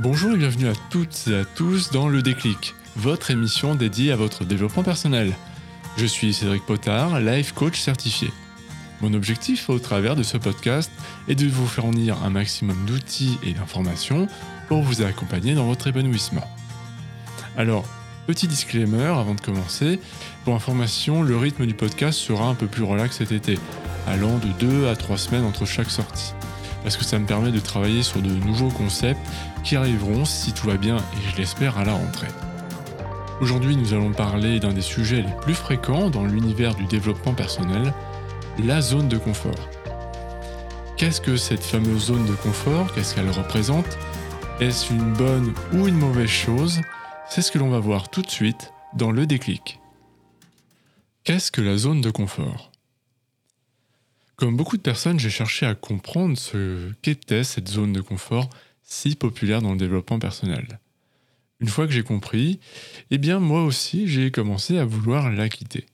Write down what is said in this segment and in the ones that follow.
Bonjour et bienvenue à toutes et à tous dans Le Déclic, votre émission dédiée à votre développement personnel. Je suis Cédric Potard, life coach certifié. Mon objectif au travers de ce podcast est de vous fournir un maximum d'outils et d'informations pour vous accompagner dans votre épanouissement. Alors, petit disclaimer avant de commencer, pour information, le rythme du podcast sera un peu plus relax cet été, allant de 2 à 3 semaines entre chaque sortie parce que ça me permet de travailler sur de nouveaux concepts qui arriveront, si tout va bien, et je l'espère, à la rentrée. Aujourd'hui, nous allons parler d'un des sujets les plus fréquents dans l'univers du développement personnel, la zone de confort. Qu'est-ce que cette fameuse zone de confort? Qu'est-ce qu'elle représente? Est-ce une bonne ou une mauvaise chose? C'est ce que l'on va voir tout de suite dans le déclic. Qu'est-ce que la zone de confort? Comme beaucoup de personnes, j'ai cherché à comprendre ce qu'était cette zone de confort si populaire dans le développement personnel. Une fois que j'ai compris, eh bien moi aussi j'ai commencé à vouloir la quitter.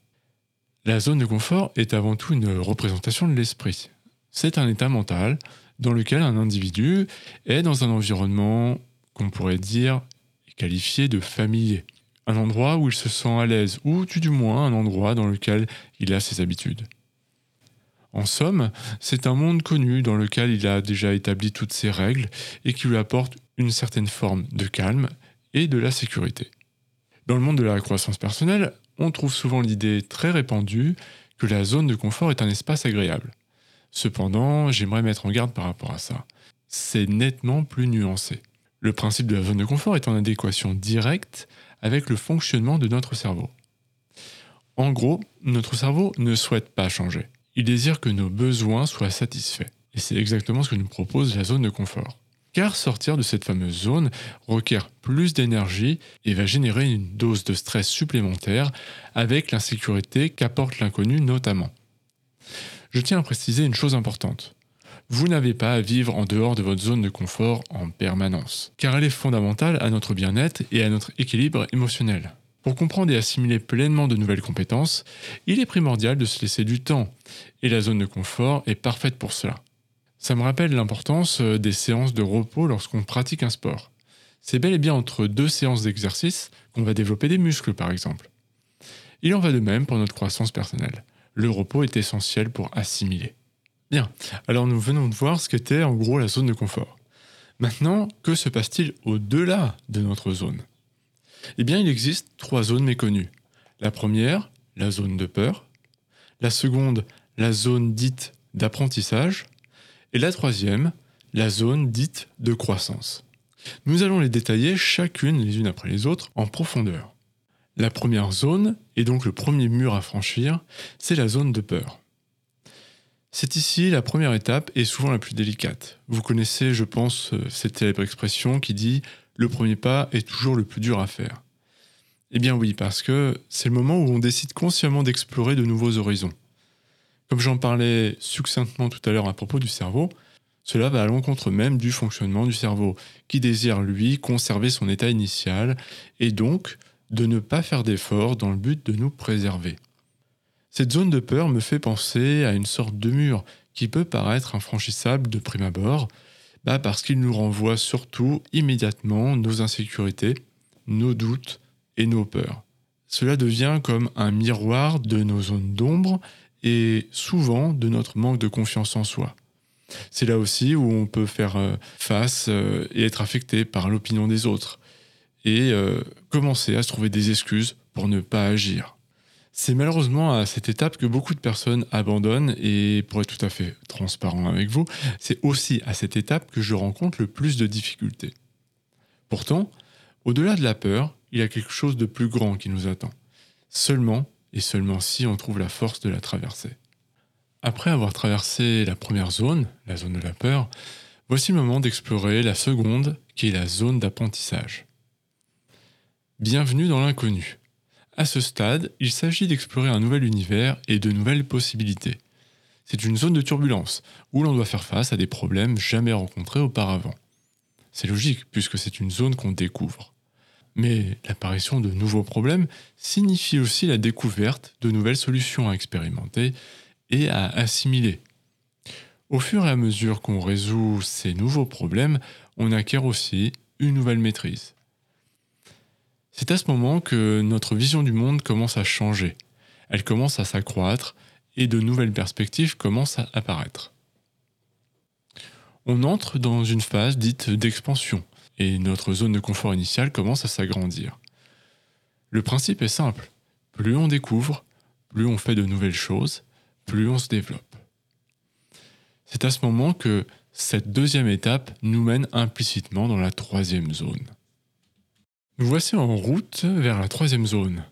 La zone de confort est avant tout une représentation de l'esprit. C'est un état mental dans lequel un individu est dans un environnement qu'on pourrait dire qualifié de familier. Un endroit où il se sent à l'aise, ou du moins un endroit dans lequel il a ses habitudes. En somme, c'est un monde connu dans lequel il a déjà établi toutes ses règles et qui lui apporte une certaine forme de calme et de la sécurité. Dans le monde de la croissance personnelle, on trouve souvent l'idée très répandue que la zone de confort est un espace agréable. Cependant, j'aimerais mettre en garde par rapport à ça. C'est nettement plus nuancé. Le principe de la zone de confort est en adéquation directe avec le fonctionnement de notre cerveau. En gros, notre cerveau ne souhaite pas changer. Il désire que nos besoins soient satisfaits. Et c'est exactement ce que nous propose la zone de confort. Car sortir de cette fameuse zone requiert plus d'énergie et va générer une dose de stress supplémentaire avec l'insécurité qu'apporte l'inconnu notamment. Je tiens à préciser une chose importante. Vous n'avez pas à vivre en dehors de votre zone de confort en permanence, car elle est fondamentale à notre bien-être et à notre équilibre émotionnel. Pour comprendre et assimiler pleinement de nouvelles compétences, il est primordial de se laisser du temps, et la zone de confort est parfaite pour cela. Ça me rappelle l'importance euh, des séances de repos lorsqu'on pratique un sport. C'est bel et bien entre deux séances d'exercice qu'on va développer des muscles par exemple. Il en va de même pour notre croissance personnelle. Le repos est essentiel pour assimiler. Bien, alors nous venons de voir ce qu'était en gros la zone de confort. Maintenant, que se passe-t-il au-delà de notre zone? Eh bien, il existe trois zones méconnues. La première, la zone de peur. La seconde, la zone dite d'apprentissage. Et la troisième, la zone dite de croissance. Nous allons les détailler chacune les unes après les autres en profondeur. La première zone, et donc le premier mur à franchir, c'est la zone de peur. C'est ici la première étape et souvent la plus délicate. Vous connaissez, je pense, cette célèbre expression qui dit le premier pas est toujours le plus dur à faire. Eh bien oui, parce que c'est le moment où on décide consciemment d'explorer de nouveaux horizons. Comme j'en parlais succinctement tout à l'heure à propos du cerveau, cela va à l'encontre même du fonctionnement du cerveau, qui désire, lui, conserver son état initial, et donc de ne pas faire d'efforts dans le but de nous préserver. Cette zone de peur me fait penser à une sorte de mur qui peut paraître infranchissable de prime abord, bah parce qu'il nous renvoie surtout immédiatement nos insécurités, nos doutes et nos peurs. Cela devient comme un miroir de nos zones d'ombre et souvent de notre manque de confiance en soi. C'est là aussi où on peut faire euh, face euh, et être affecté par l'opinion des autres et euh, commencer à se trouver des excuses pour ne pas agir. C'est malheureusement à cette étape que beaucoup de personnes abandonnent et pour être tout à fait transparent avec vous, c'est aussi à cette étape que je rencontre le plus de difficultés. Pourtant, au-delà de la peur, il y a quelque chose de plus grand qui nous attend. Seulement, et seulement si on trouve la force de la traverser. Après avoir traversé la première zone, la zone de la peur, voici le moment d'explorer la seconde, qui est la zone d'apprentissage. Bienvenue dans l'inconnu. À ce stade, il s'agit d'explorer un nouvel univers et de nouvelles possibilités. C'est une zone de turbulence, où l'on doit faire face à des problèmes jamais rencontrés auparavant. C'est logique, puisque c'est une zone qu'on découvre. Mais l'apparition de nouveaux problèmes signifie aussi la découverte de nouvelles solutions à expérimenter et à assimiler. Au fur et à mesure qu'on résout ces nouveaux problèmes, on acquiert aussi une nouvelle maîtrise. C'est à ce moment que notre vision du monde commence à changer. Elle commence à s'accroître et de nouvelles perspectives commencent à apparaître. On entre dans une phase dite d'expansion et notre zone de confort initiale commence à s'agrandir. Le principe est simple. Plus on découvre, plus on fait de nouvelles choses, plus on se développe. C'est à ce moment que cette deuxième étape nous mène implicitement dans la troisième zone. Nous voici en route vers la troisième zone,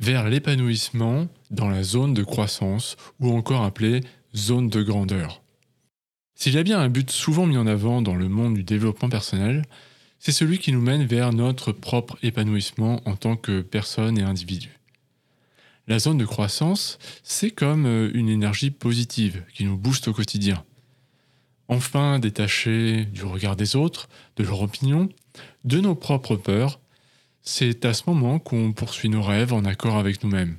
vers l'épanouissement dans la zone de croissance ou encore appelée zone de grandeur. S'il y a bien un but souvent mis en avant dans le monde du développement personnel, c'est celui qui nous mène vers notre propre épanouissement en tant que personne et individu. La zone de croissance, c'est comme euh, une énergie positive qui nous booste au quotidien. Enfin détaché du regard des autres, de leur opinion, de nos propres peurs, c'est à ce moment qu'on poursuit nos rêves en accord avec nous-mêmes.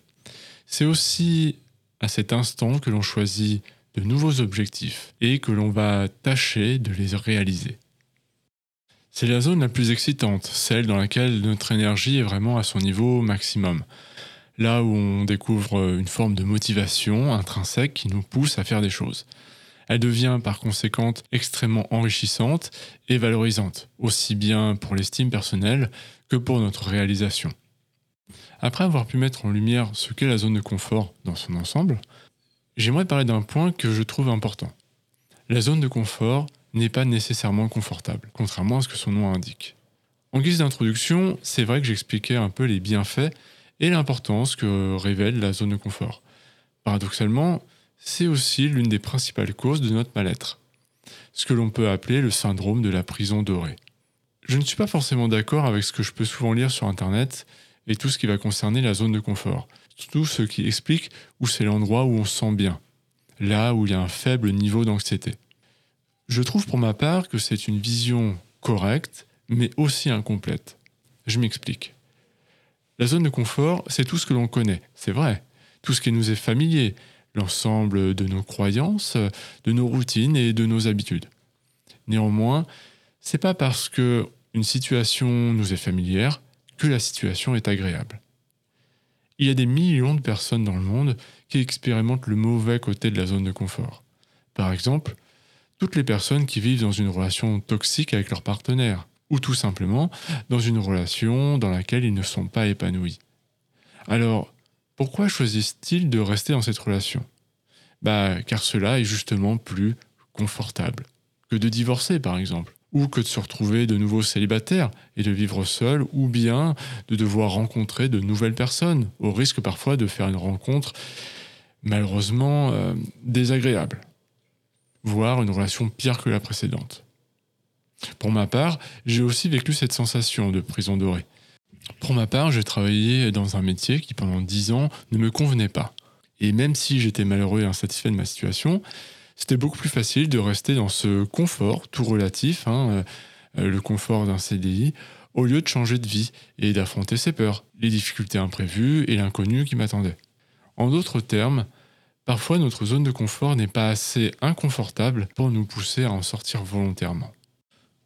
C'est aussi à cet instant que l'on choisit de nouveaux objectifs et que l'on va tâcher de les réaliser. C'est la zone la plus excitante, celle dans laquelle notre énergie est vraiment à son niveau maximum. Là où on découvre une forme de motivation intrinsèque qui nous pousse à faire des choses. Elle devient par conséquent extrêmement enrichissante et valorisante, aussi bien pour l'estime personnelle que pour notre réalisation. Après avoir pu mettre en lumière ce qu'est la zone de confort dans son ensemble, j'aimerais parler d'un point que je trouve important. La zone de confort n'est pas nécessairement confortable, contrairement à ce que son nom indique. En guise d'introduction, c'est vrai que j'expliquais un peu les bienfaits et l'importance que révèle la zone de confort. Paradoxalement, c'est aussi l'une des principales causes de notre mal-être, ce que l'on peut appeler le syndrome de la prison dorée. Je ne suis pas forcément d'accord avec ce que je peux souvent lire sur Internet et tout ce qui va concerner la zone de confort, tout ce qui explique où c'est l'endroit où on se sent bien, là où il y a un faible niveau d'anxiété. Je trouve pour ma part que c'est une vision correcte, mais aussi incomplète. Je m'explique. La zone de confort, c'est tout ce que l'on connaît, c'est vrai, tout ce qui nous est familier, l'ensemble de nos croyances, de nos routines et de nos habitudes. Néanmoins, c'est pas parce que une situation nous est familière que la situation est agréable. Il y a des millions de personnes dans le monde qui expérimentent le mauvais côté de la zone de confort. Par exemple, toutes les personnes qui vivent dans une relation toxique avec leur partenaire, ou tout simplement dans une relation dans laquelle ils ne sont pas épanouis. Alors, pourquoi choisissent-ils de rester dans cette relation? Bah, car cela est justement plus confortable que de divorcer, par exemple, ou que de se retrouver de nouveau célibataire et de vivre seul, ou bien de devoir rencontrer de nouvelles personnes, au risque parfois de faire une rencontre malheureusement euh, désagréable voire une relation pire que la précédente. Pour ma part, j'ai aussi vécu cette sensation de prison dorée. Pour ma part, j'ai travaillé dans un métier qui pendant dix ans ne me convenait pas. Et même si j'étais malheureux et insatisfait de ma situation, c'était beaucoup plus facile de rester dans ce confort tout relatif, hein, euh, le confort d'un CDI, au lieu de changer de vie et d'affronter ses peurs, les difficultés imprévues et l'inconnu qui m'attendait. En d'autres termes, Parfois, notre zone de confort n'est pas assez inconfortable pour nous pousser à en sortir volontairement.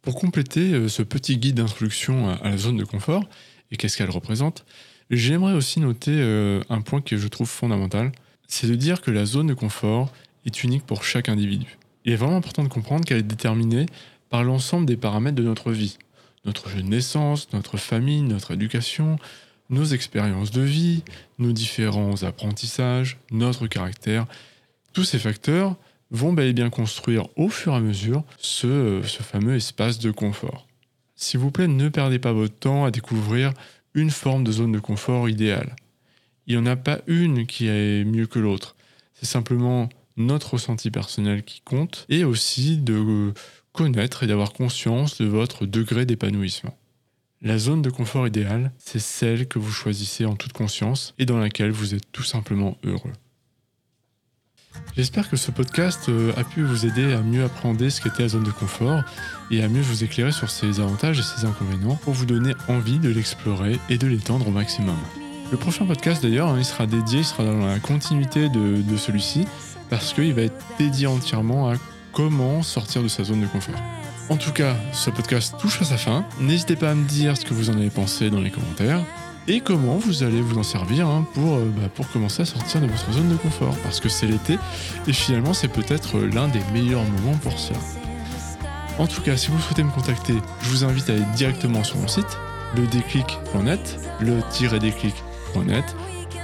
Pour compléter euh, ce petit guide d'introduction à la zone de confort et qu'est-ce qu'elle représente, j'aimerais aussi noter euh, un point que je trouve fondamental, c'est de dire que la zone de confort est unique pour chaque individu. Il est vraiment important de comprendre qu'elle est déterminée par l'ensemble des paramètres de notre vie. Notre jeu de naissance, notre famille, notre éducation, nos expériences de vie, nos différents apprentissages, notre caractère, tous ces facteurs vont bel et bien construire au fur et à mesure ce, fameux espace de confort. S'il vous plaît, ne perdez pas votre temps à découvrir une forme de zone de confort idéale. Il n'y en a pas une qui est mieux que l'autre. C'est simplement notre ressenti personnel qui compte et aussi de connaître et d'avoir conscience de votre degré d'épanouissement. La zone de confort idéale, c'est celle que vous choisissez en toute conscience et dans laquelle vous êtes tout simplement heureux. J'espère que ce podcast euh, a pu vous aider à mieux appréhender ce qu'était la zone de confort et à mieux vous éclairer sur ses avantages et ses inconvénients pour vous donner envie de l'explorer et de l'étendre au maximum. Le prochain podcast d'ailleurs, hein, il sera dédié, il sera dans la continuité de, de celui-ci parce qu'il va être dédié entièrement à comment sortir de sa zone de confort. En tout cas, ce podcast touche à sa fin. N'hésitez pas à me dire ce que vous en avez pensé dans les commentaires et comment vous allez vous en servir hein, pour, euh, bah, pour commencer à sortir de votre zone de confort? Parce que c'est l'été et finalement c'est peut-être l'un des meilleurs moments pour ça. En tout cas, si vous souhaitez me contacter, je vous invite à aller directement sur mon site, le-déclic.net, le-déclic.net,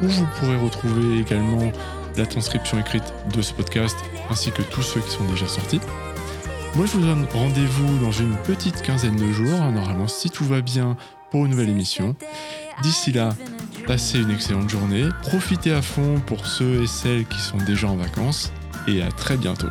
où vous pourrez retrouver également la transcription écrite de ce podcast ainsi que tous ceux qui sont déjà sortis. Moi, je vous donne rendez-vous dans une petite quinzaine de jours, hein, normalement, si tout va bien, pour une nouvelle émission. D'ici là, passez une excellente journée, profitez à fond pour ceux et celles qui sont déjà en vacances, et à très bientôt.